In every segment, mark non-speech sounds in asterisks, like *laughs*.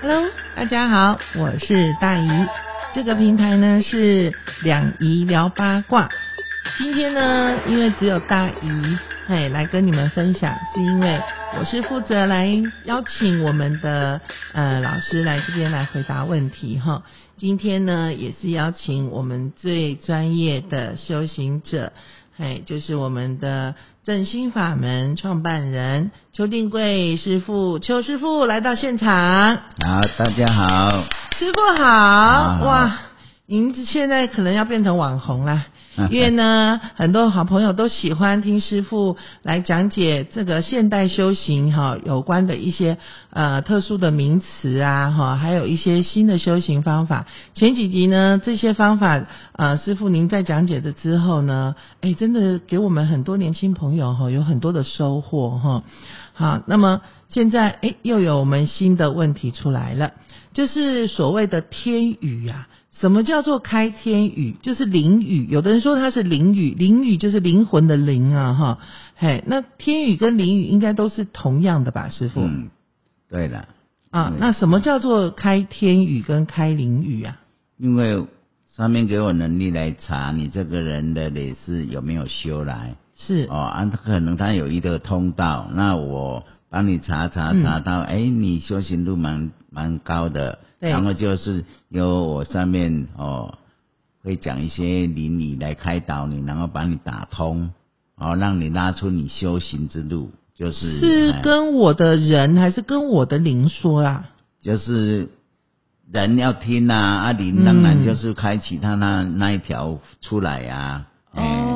Hello，大家好，我是大姨。这个平台呢是两姨聊八卦。今天呢，因为只有大姨嘿来跟你们分享，是因为我是负责来邀请我们的呃老师来这边来回答问题哈。今天呢，也是邀请我们最专业的修行者。哎，就是我们的正心法门创办人邱定贵师傅，邱师傅来到现场。好，大家好，师傅好，哇，您现在可能要变成网红啦。*laughs* 因为呢，很多好朋友都喜欢听师傅来讲解这个现代修行哈有关的一些呃特殊的名词啊哈，还有一些新的修行方法。前几集呢，这些方法呃师傅您在讲解的之后呢，哎，真的给我们很多年轻朋友哈有很多的收获哈。好，那么现在哎又有我们新的问题出来了，就是所谓的天语呀。什么叫做开天语？就是灵语。有的人说它是灵语，灵语就是灵魂的灵啊，哈，嘿，那天语跟灵语应该都是同样的吧，师傅？嗯，对了。啊，那什么叫做开天语跟开灵语啊？因为上面给我能力来查你这个人的累世有没有修来。是。哦，啊，可能他有一个通道，那我帮你查查查到，哎，你修行路蛮蛮高的。然后就是由我上面哦，会讲一些灵理来开导你，然后把你打通，哦，让你拉出你修行之路。就是是跟我的人还是跟我的灵说啊？就是人要听啊，阿灵当然就是开启他那那一条出来呀。哦，嗯，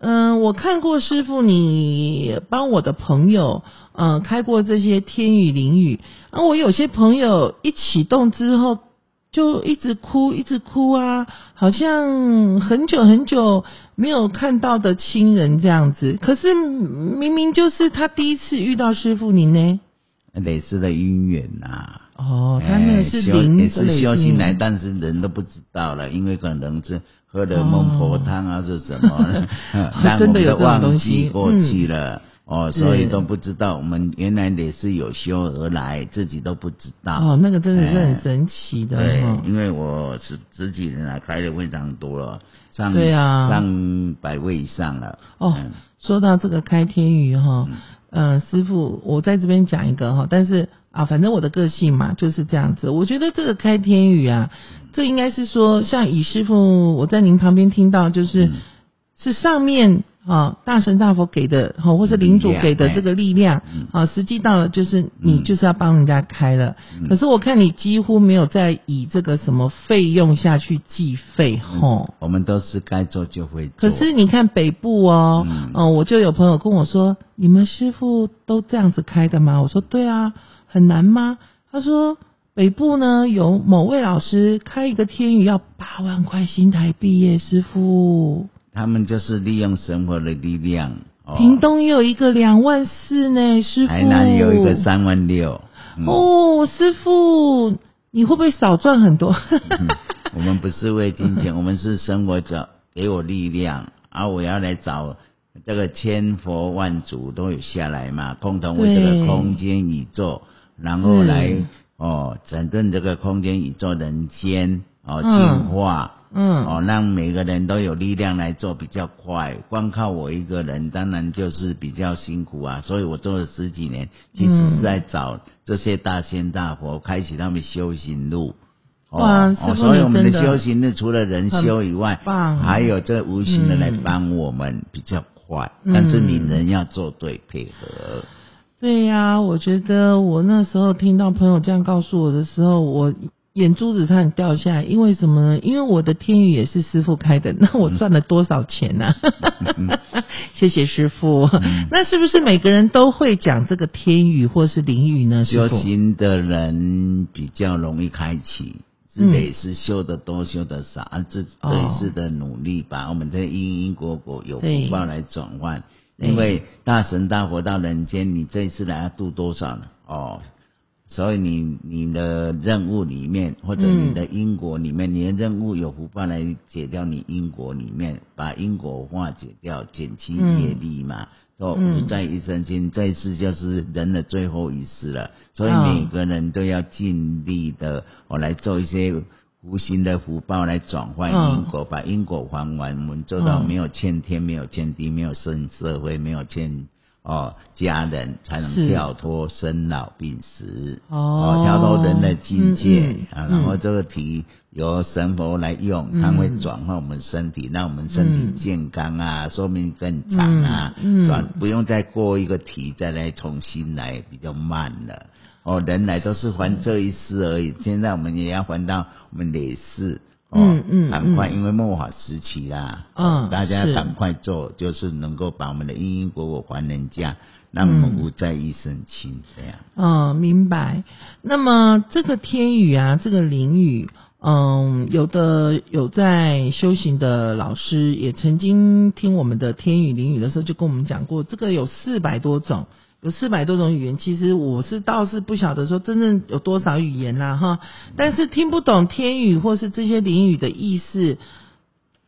我看过师傅你帮我的朋友。嗯，开过这些天雨淋雨，啊，我有些朋友一启动之后就一直哭，一直哭啊，好像很久很久没有看到的亲人这样子。可是明明就是他第一次遇到师傅您呢，类似的姻缘呐。哦，他那是灵也是修行来，但是人都不知道了，因为可能是喝的孟婆汤啊，是什么，*laughs* 真的有忘记过去了。哦，所以都不知道，我们原来也是有修而来，自己都不知道。哦，那个真的是很神奇的。对，因为我是十几年来开的非常多了，上对啊，上百位以上了。哦，说到这个开天宇哈，嗯，师傅，我在这边讲一个哈，但是啊，反正我的个性嘛就是这样子。我觉得这个开天语啊，这应该是说，像以师傅我在您旁边听到，就是是上面。啊，大神大佛给的，哈，或是领主给的这个力量，啊，实际到了就是你就是要帮人家开了。可是我看你几乎没有在以这个什么费用下去计费，吼。我们都是该做就会做。可是你看北部哦，嗯，我就有朋友跟我说，你们师傅都这样子开的吗？我说对啊，很难吗？他说北部呢有某位老师开一个天宇要八万块新台币耶，师傅。他们就是利用生活的力量。屏东也有一个两万四呢，师傅。台南有一个三万六。哦，师傅，你会不会少赚很多？我们不是为金钱，我们是生活者给我力量，而我要来找这个千佛万祖都有下来嘛，共同为这个空间宇宙，然后来哦整顿这个空间宇宙人间哦净化。嗯，哦，让每个人都有力量来做比较快，光靠我一个人当然就是比较辛苦啊。所以我做了十几年，其实是在找这些大仙大佛，开启他们修行路。哇，所以我们的修行路除了人修以外，还有这无形的来帮我们比较快。但是你人要做对配合。对呀，我觉得我那时候听到朋友这样告诉我的时候，我。眼珠子差点掉下来，因为什么呢？因为我的天宇也是师傅开的，*laughs* 那我赚了多少钱呢？*laughs* 谢谢师傅。那是不是每个人都会讲这个天宇或是灵语呢？修行的人比较容易开启，是得是修的多，修的少，这这是的努力把我们的因因果果有福报来转换。因为大神大佛到人间，你这一次来要度多少呢？哦。所以你你的任务里面，或者你的因果里面，你的任务有福报来解掉你因果里面，把因果化解掉，减轻业力嘛。说无在一生间，这一次就是人的最后一世了，所以每个人都要尽力的，我来做一些无形的福报来转换因果，把因果还完，我们做到没有欠天，没有欠地，没有生社会，没有欠。哦，家人才能跳脱生老病死，哦，跳脱人的境界啊。然后这个题由神佛来用，它会转换我们身体，让我们身体健康啊，寿命更长啊。转不用再过一个题，再来重新来，比较慢了。哦，人来都是还这一世而已，现在我们也要还到我们累世。嗯嗯，赶快，因为末法时期啦，嗯，大家赶快做，就是能够把我们的因因果果还人家，让我们无债一身轻，这样。嗯，明白。那么这个天宇啊，这个灵宇，嗯，有的有在修行的老师也曾经听我们的天宇灵宇的时候，就跟我们讲过，这个有四百多种。有四百多种语言，其实我是倒是不晓得说真正有多少语言啦哈，但是听不懂天语或是这些灵语的意思，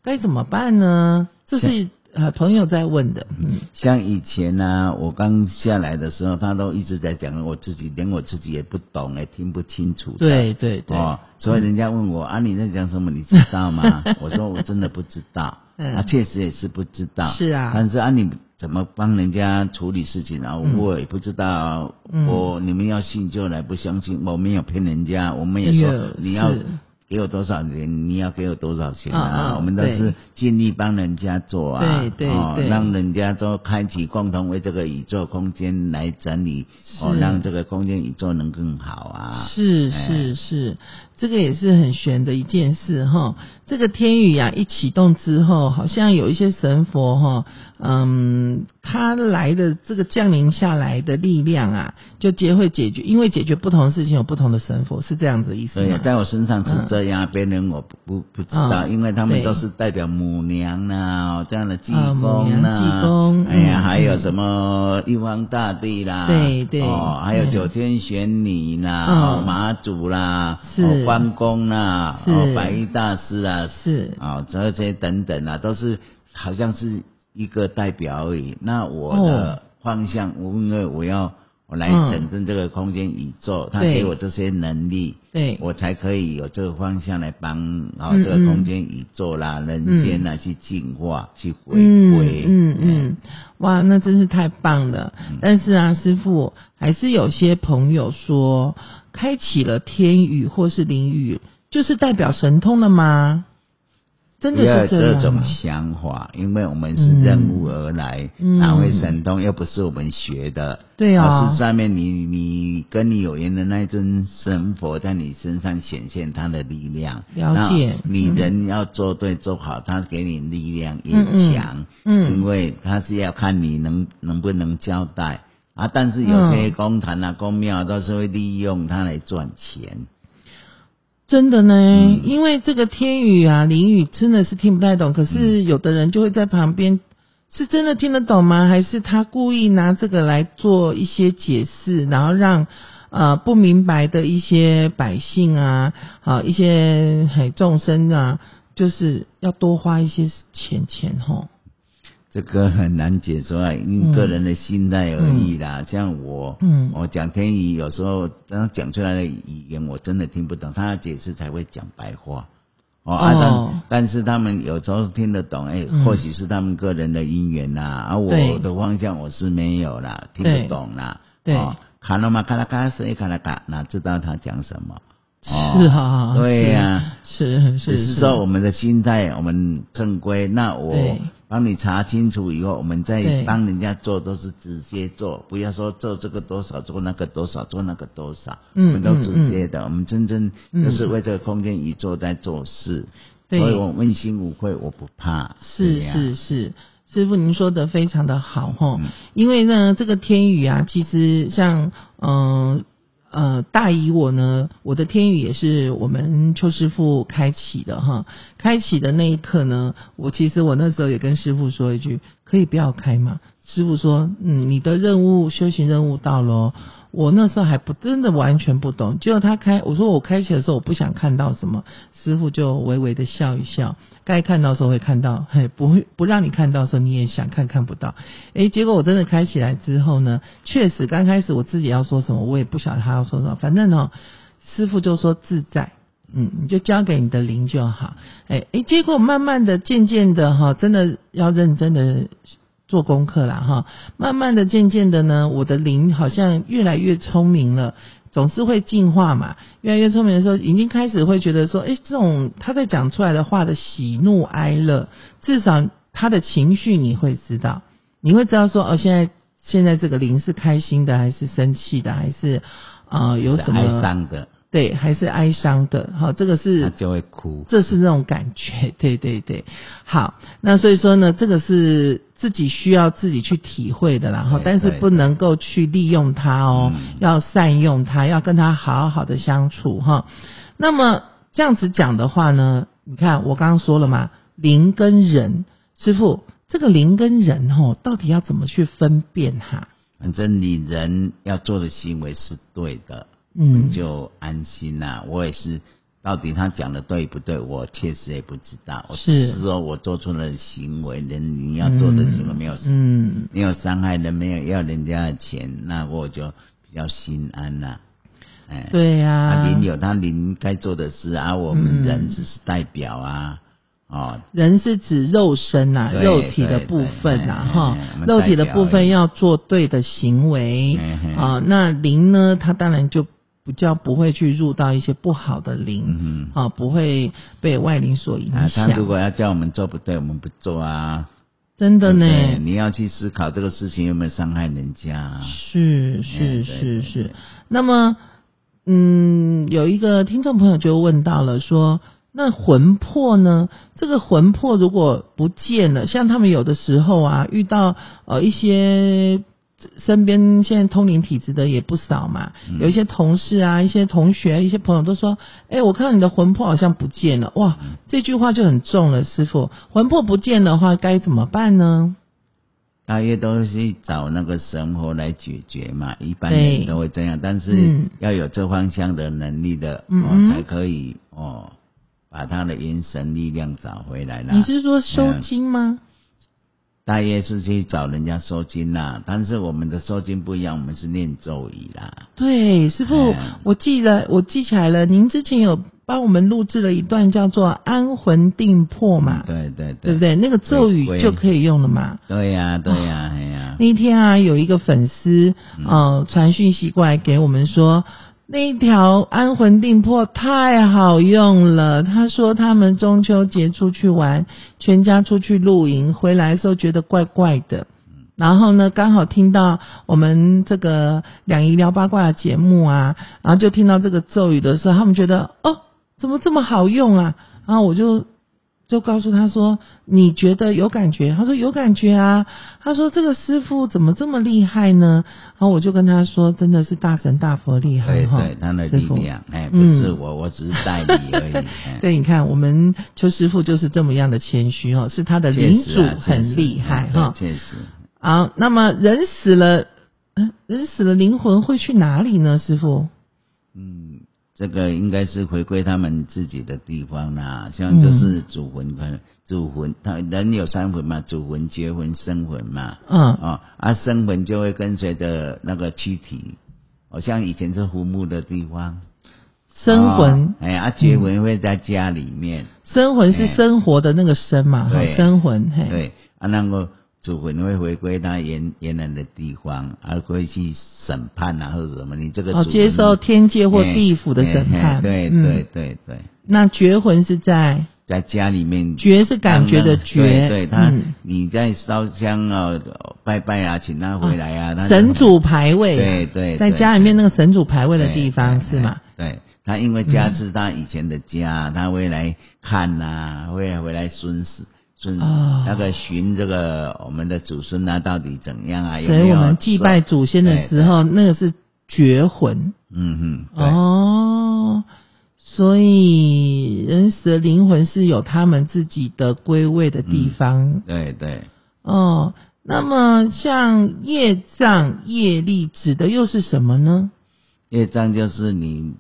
该怎么办呢？这是呃朋友在问的。嗯，像以前呢，我刚下来的时候，他都一直在讲，我自己连我自己也不懂，也听不清楚。对对对。哦，所以人家问我啊，你在讲什么？你知道吗？*laughs* 我说我真的不知道。嗯。啊，确实也是不知道。是啊。但是啊，你。怎么帮人家处理事情啊？我也不知道。我你们要信就来，不相信我没有骗人家。我们也说你要。给我多少钱？你要给我多少钱啊？我们都是尽力帮人家做啊，对哦，让人家都开启共同为这个宇宙空间来整理，哦，让这个空间宇宙能更好啊。是是是，这个也是很玄的一件事哈。这个天宇啊，一启动之后，好像有一些神佛哈，嗯，他来的这个降临下来的力量啊，就皆会解决，因为解决不同的事情有不同的神佛，是这样子意思对？在我身上是这。这样别人我不不不知道，因为他们都是代表母娘啊，这样的济公呐，哎呀，还有什么玉皇大帝啦，对对，哦，还有九天玄女啦，马祖啦，是关公啊，哦，白衣大师啊，是。啊，这些等等啊，都是好像是一个代表而已。那我的方向，我因为我要。我来整顿这个空间宇宙，他给我这些能力，对。我才可以有这个方向来帮啊这个空间宇宙啦、人间啦去净化、去回归。嗯嗯，哇，那真是太棒了！但是啊，师傅还是有些朋友说，开启了天宇或是灵宇，就是代表神通了吗？真的是这种想法，因为我们是任务而来，哪会神通又不是我们学的。对啊，是上面你你跟你有缘的那尊神佛在你身上显现他的力量。了解，你人要做对做好，他给你力量也强。嗯，因为他是要看你能能不能交代啊。但是有些公坛啊、公庙都是会利用它来赚钱。真的呢，因为这个天语啊、灵语真的是听不太懂，可是有的人就会在旁边，是真的听得懂吗？还是他故意拿这个来做一些解释，然后让呃不明白的一些百姓啊、啊一些嘿众生啊，就是要多花一些钱钱吼。这个很难解说，因个人的心态而已啦。像我，我讲天语，有时候当讲出来的语言，我真的听不懂，他要解释才会讲白话。哦，但但是他们有时候听得懂，哎，或许是他们个人的因缘呐。啊我的方向我是没有啦，听不懂啦。对，卡了嘛，卡拉卡谁卡拉卡，哪知道他讲什么？是啊，对呀，是是，只是说我们的心态，我们正规。那我帮你查清楚以后，我们再帮人家做，都是直接做，不要说做这个多少，做那个多少，做那个多少，我们都直接的。我们真正就是为这个空间宇宙在做事，所以我问心无愧，我不怕。是是是，师傅您说的非常的好哈，因为呢，这个天宇啊，其实像嗯。呃，呃大姨我呢，我的天宇也是我们邱师傅开启的哈。开启的那一刻呢，我其实我那时候也跟师傅说一句，可以不要开嘛。师傅说，嗯，你的任务修行任务到了，我那时候还不真的完全不懂。结果他开，我说我开启的时候我不想看到什么，师傅就微微的笑一笑。该看到时候会看到，嘿，不会不让你看到的时候你也想看看不到。*laughs* 诶，结果我真的开起来之后呢，确实刚开始我自己要说什么，我也不晓得他要说什么。反正呢，师傅就说自在。嗯，你就交给你的灵就好。哎哎，结果慢慢的、渐渐的哈，真的要认真的做功课了哈。慢慢的、渐渐的呢，我的灵好像越来越聪明了，总是会进化嘛。越来越聪明的时候，已经开始会觉得说，哎，这种他在讲出来的话的喜怒哀乐，至少他的情绪你会知道，你会知道说，哦，现在现在这个灵是开心的，还是生气的，还是啊有什么哀伤的。对，还是哀伤的，好，这个是他就会哭，这是那种感觉，对对对，好，那所以说呢，这个是自己需要自己去体会的，然后但是不能够去利用它哦，要善用它，要跟它好好的相处哈。那么这样子讲的话呢，你看我刚刚说了嘛，灵跟人，师傅，这个灵跟人哦，到底要怎么去分辨哈？反正你人要做的行为是对的。嗯，就安心啦。我也是，到底他讲的对不对？我确实也不知道。是说我做出了行为，人你要做的行为没有，嗯，没有伤害人，没有要人家的钱，那我就比较心安啦。哎，对呀，林有他林该做的事啊，我们人只是代表啊。哦，人是指肉身呐，肉体的部分呐，哈，肉体的部分要做对的行为啊。那灵呢，他当然就。不叫不会去入到一些不好的灵，啊，不会被外灵所影响。他如果要叫我们做不对，我们不做啊。真的呢，你要去思考这个事情有没有伤害人家。是是是是。那么，嗯，有一个听众朋友就问到了，说那魂魄呢？这个魂魄如果不见了，像他们有的时候啊，遇到呃一些。身边现在通灵体质的也不少嘛，有一些同事啊、一些同学、一些朋友都说：“哎，我看到你的魂魄好像不见了。”哇，这句话就很重了，师傅。魂魄不见的话，该怎么办呢？大约都是找那个神佛来解决嘛，一般人都会这样，但是要有这方向的能力的，哦，才可以哦，把他的元神力量找回来了。你是说收金吗？大约是去找人家收金啦，但是我们的收金不一样，我们是念咒语啦。对，师傅，我记得我记起来了，您之前有帮我们录制了一段叫做“安魂定魄”嘛？对对对，对不对？那个咒语就可以用了嘛？对呀对呀，哎呀。那天啊，有一个粉丝呃传讯息过来给我们说。那一条安魂定魄太好用了。他说他们中秋节出去玩，全家出去露营，回来的时候觉得怪怪的。然后呢，刚好听到我们这个两仪聊八卦的节目啊，然后就听到这个咒语的时候，他们觉得哦，怎么这么好用啊？然后我就。就告诉他说：“你觉得有感觉？”他说：“有感觉啊。”他说：“这个师傅怎么这么厉害呢？”然后我就跟他说：“真的是大神大佛厉害哈！”对对，他的力量，哎，不是我，我只是代理而已。*laughs* 对，你看我们邱师傅就是这么样的谦虚哈，是他的领主很厉害哈。确实。好，那么人死了，嗯，人死了，灵魂会去哪里呢？师傅？嗯。这个应该是回归他们自己的地方啦，像就是主魂，主魂，他人有三魂嘛，主魂、结魂、生魂嘛，嗯。啊，啊生魂就会跟随着那个躯体，好像以前是坟墓的地方，生魂，哎啊结魂会在家里面，生魂是生活的那个生嘛，生魂，对啊那个。主魂会回归他原原来的地方，而会去审判啊，或者什么？你这个哦，接受天界或地府的审判。对对对对。那绝魂是在在家里面，绝是感觉的绝。对他，你在烧香啊，拜拜啊，请他回来啊。神主牌位。对对，在家里面那个神主牌位的地方是吗？对他，因为家是他以前的家，他会来看呐，会回来孙子。孙那个寻这个我们的祖孙啊，到底怎样啊？所以我们祭拜祖先的时候，那个是绝魂。嗯哼，哦，所以人死的灵魂是有他们自己的归位的地方。对对。哦，那么像业障、业力指的又是什么呢？业障就是你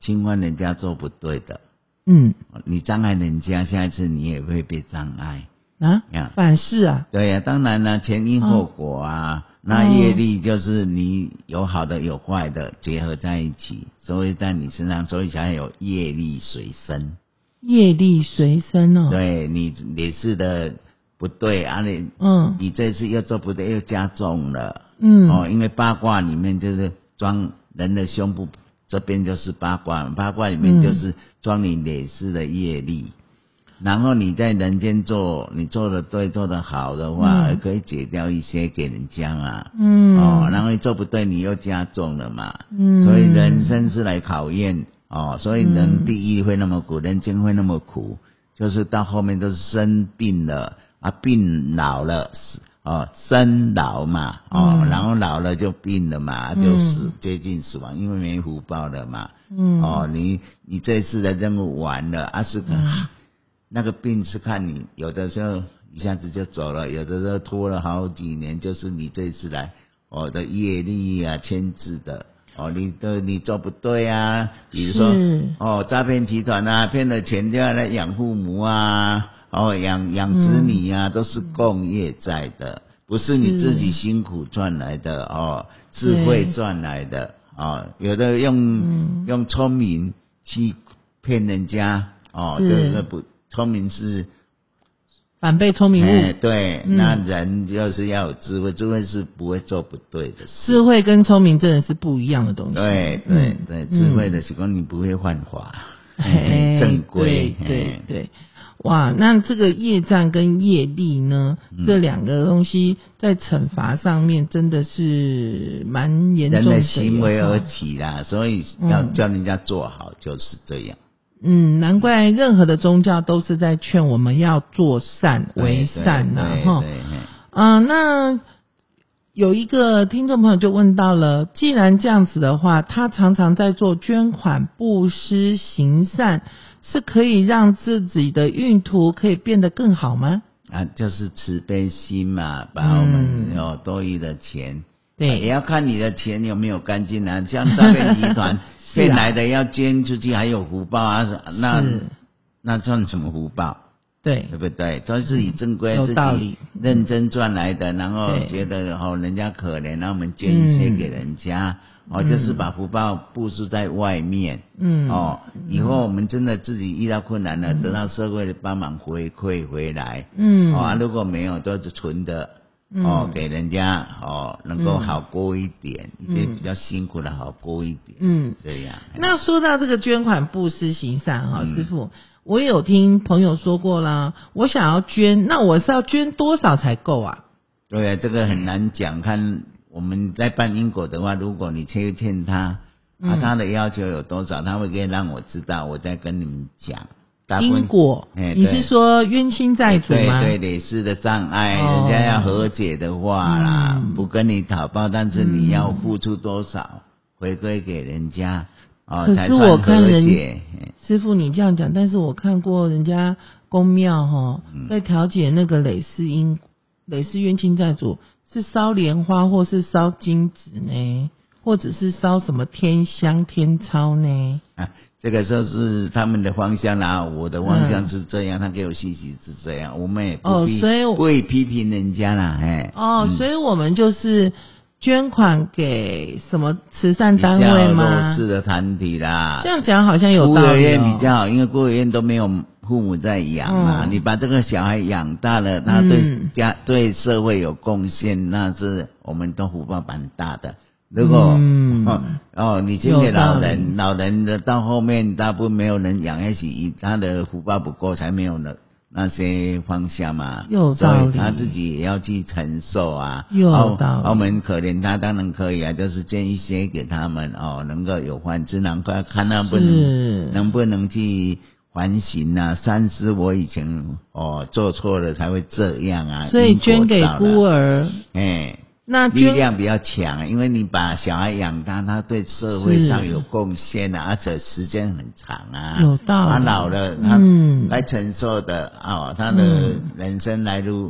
侵犯人家做不对的，嗯你障碍人家，下一次你也会被障碍。啊呀，反噬啊，对呀、当然了，前因后果啊，那业力就是你有好的有坏的结合在一起，所以在你身上，所以才有业力随身。业力随身哦。，对你你是的不对啊，你嗯你这次又做不对，又加重了。嗯哦，因为八卦里面就是装人的胸部这边就是八卦，八卦里面就是装你累世的业力。然后你在人间做，你做的对，做的好的话，嗯可以解掉一些给人家嘛。嗯哦，然后你做不对，你又加重了嘛。嗯所以人生是来考验哦，所以人地狱会那么苦，人间会那么苦，就是到后面都是生病了啊，病老了死哦，生老嘛哦，嗯。然后老了就病了嘛，就死接近死亡，因为没福报了嘛。嗯。哦，你你这次的任务完了，啊是个、*laughs* 那个病是看你有的时候一下子就走了，有的时候拖了好几年，就是你这次来我、的业力啊牵制的。哦，你都你做不对啊，比如说哦，诈骗集团啊，骗了钱就要来养父母啊，哦，养养殖米啊，都是共业在的，不是你自己辛苦赚来的哦，智慧赚来的哦，有的用、嗯。用聪明去骗人家哦，就是这个不聪明是反被聪明哎误，对，嗯。那人就是要有智慧，智慧是不会做不对的事。智慧跟聪明真的是不一样的东西。对对嗯。对，嗯智慧的时光你不会犯法，*laughs* 哎正规，对对。哇，那这个业障跟业力呢，嗯这两个东西在惩罚上面真的是蛮严重的行为而起啦，所以要嗯叫人家做好就是这样。嗯，难怪任何的宗教都是在劝我们要做善为善呐、哈。对对，嘿啊、那有一个听众朋友就问到了，既然这样子的话，他常常在做捐款、布施、行善，是可以让自己的运途可以变得更好吗？啊，就是慈悲心嘛，把我们有多余的钱，也对，要看你的钱有没有干净啊。像 *laughs* 诈骗集团骗来的要捐出去，还有福报啊，那那算什么福报？对对不对？都是以正规有自己认真赚来的，然后对觉得哦人家可怜，然后我们捐一些给人家，哦就是把福报布施在外面。嗯，哦，以后我们真的自己遇到困难了，得到社会的帮忙回馈回来。嗯，哦，啊如果没有，都是存的。嗯哦，给人家哦，能够好过一点，一些比较辛苦的好过一点，嗯，这样。那说到这个捐款布施行善哈，嗯师傅，我有听朋友说过啦，我想要捐，那我是要捐多少才够啊？对啊，这个很难讲。看我们在办因果的话，如果你欠欠他，啊，嗯他的要求有多少，他会可以让我知道，我再跟你们讲。因果，哎你是对说冤亲债主吗？对对，累世的障碍，哦人家要和解的话啦，嗯不跟你讨报，但是你要付出多少，回归给人家，哦，可是才算我看人和解。师傅，你这样讲，但是我看过人家公庙哈，嗯在调解那个累世因累世冤亲债主，是烧莲花或是烧金纸呢，或者是烧什么天香天钞呢？啊，这个时候是他们的方向啦，我的方向嗯是这样，他给我信息是这样，我们也哦不必、所以我不会批评人家啦，哎，哦，嗯所以我们就是捐款给什么慈善单位吗弱？势的团体啦这，样讲好像有孤儿道理、哦。院比较好，因为孤儿院都没有父母在养嘛，嗯。你把这个小孩养大了，他对嗯。家、对社会有贡献，那是我们都福报蛮大的。如果、嗯。哦哦，你捐给老人，老人的到后面大部分没有人养得起，他的福报不够，才没有那那些方向嘛。有所道理。以他自己也要去承受啊。有哦道理。我们可怜他当然可以啊，就是捐一些给他们哦，能够有饭吃，能够看他不能能不能去反省啊，三思我以前哦做错了才会这样啊。所以捐给孤儿，儿，哎。那力量比较强，因为你把小孩养大，他对社会上有贡献啊，而且时间很长啊。有道理他老了，他嗯来承受的哦，他的嗯人生来路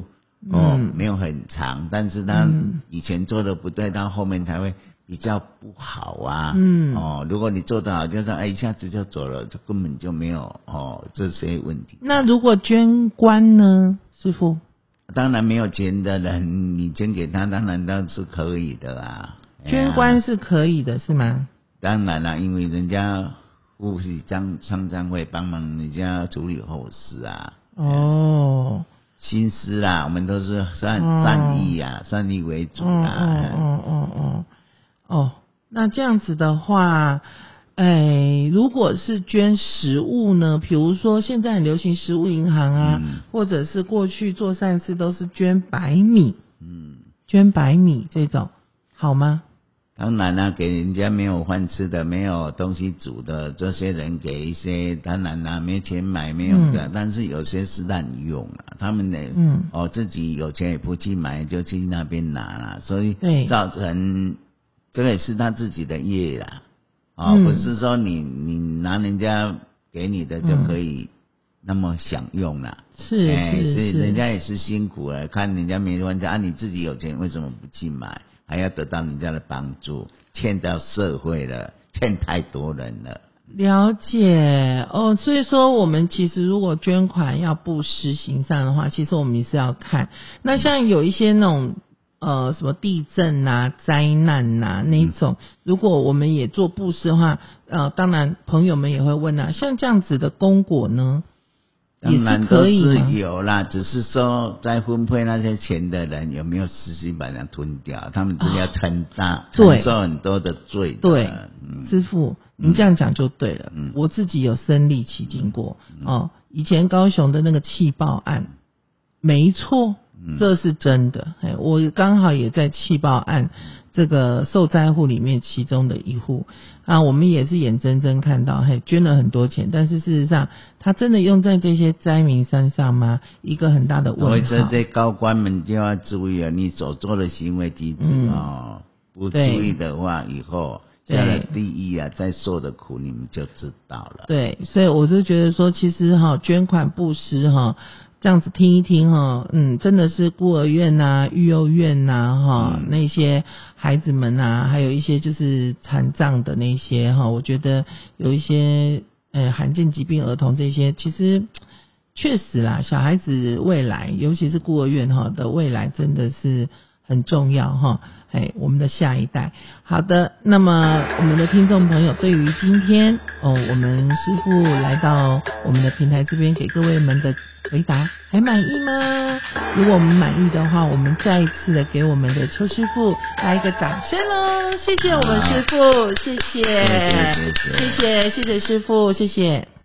哦，嗯没有很长，但是他嗯以前做的不对，到后面才会比较不好啊。嗯哦，如果你做得好，就是哎一下子就走了，就根本就没有哦这些问题。那如果捐官呢，师傅？当然没有钱的人，你捐给他，当然都是可以的啊。哎 *laughs* 呀捐官是可以的，是吗？当然啦，因为人家护士张商张会帮忙人家处理后事啊，哦，心思啦，我们都是善哦善意啊，善意为主哦啦。哦哦哦哦哦，那这样子的话，哎，如果是捐食物呢？比如说现在很流行食物银行啊，嗯或者是过去做善事都是捐白米，嗯，捐白米这种好吗？当然啦，给人家没有饭吃的、没有东西煮的这些人给一些，当然啦，没钱买没有的，但是有些是滥用啊，他们呢，嗯哦，自己有钱也不去买，就去那边拿了，所以对造成这个也是他自己的业啦，哦，嗯不是说你你拿人家给你的就可以那么享用啦。是哎，是所以是，人家也是辛苦了，看人家没饭吃啊，你自己有钱为什么不去买？还要得到人家的帮助，欠到社会了，欠太多人了。了解哦，所以说我们其实如果捐款要布施行善的话，其实我们也是要看。那像有一些那种呃什么地震呐、灾难呐、那一种，如果我们也做布施的话，呃，当然朋友们也会问啊，像这样子的功果呢，也当然可都是以？有啦，只是说在分配那些钱的人有没有实际把它吞掉，他们是要承担、对承受很多的罪的。对嗯，师傅，您这样讲就对了。嗯我自己有身历其境过、哦。以前高雄的那个气爆案，没错，嗯这是真的。哎，我刚好也在气爆案这个受灾户里面其中的一户啊，我们也是眼睁睁看到，嘿，捐了很多钱，但是事实上，他真的用在这些灾民身上吗？一个很大的问题所以。这些高官们就要注意了，你所做的行为举止嗯哦，不注意的话，以后对下了地狱啊，再受的苦你们就知道了。对，所以我就觉得说，其实哈，捐款布施哈，这样子听一听哈，嗯，真的是孤儿院呐、育幼院呐、哈、那些孩子们呐、还有一些就是残障的那些哈，我觉得有一些呃罕见疾病儿童这些，其实确实啦，小孩子未来，尤其是孤儿院哈的未来，真的是很重要哈。哎，我们的下一代。好的，那么我们的听众朋友，对于今天哦，我们师傅来到我们的平台这边给各位们的回答，还满意吗？如果我们满意的话，我们再一次的给我们的邱师傅来一个掌声喽！谢谢我们师傅，谢谢，谢谢，谢谢师傅，谢谢。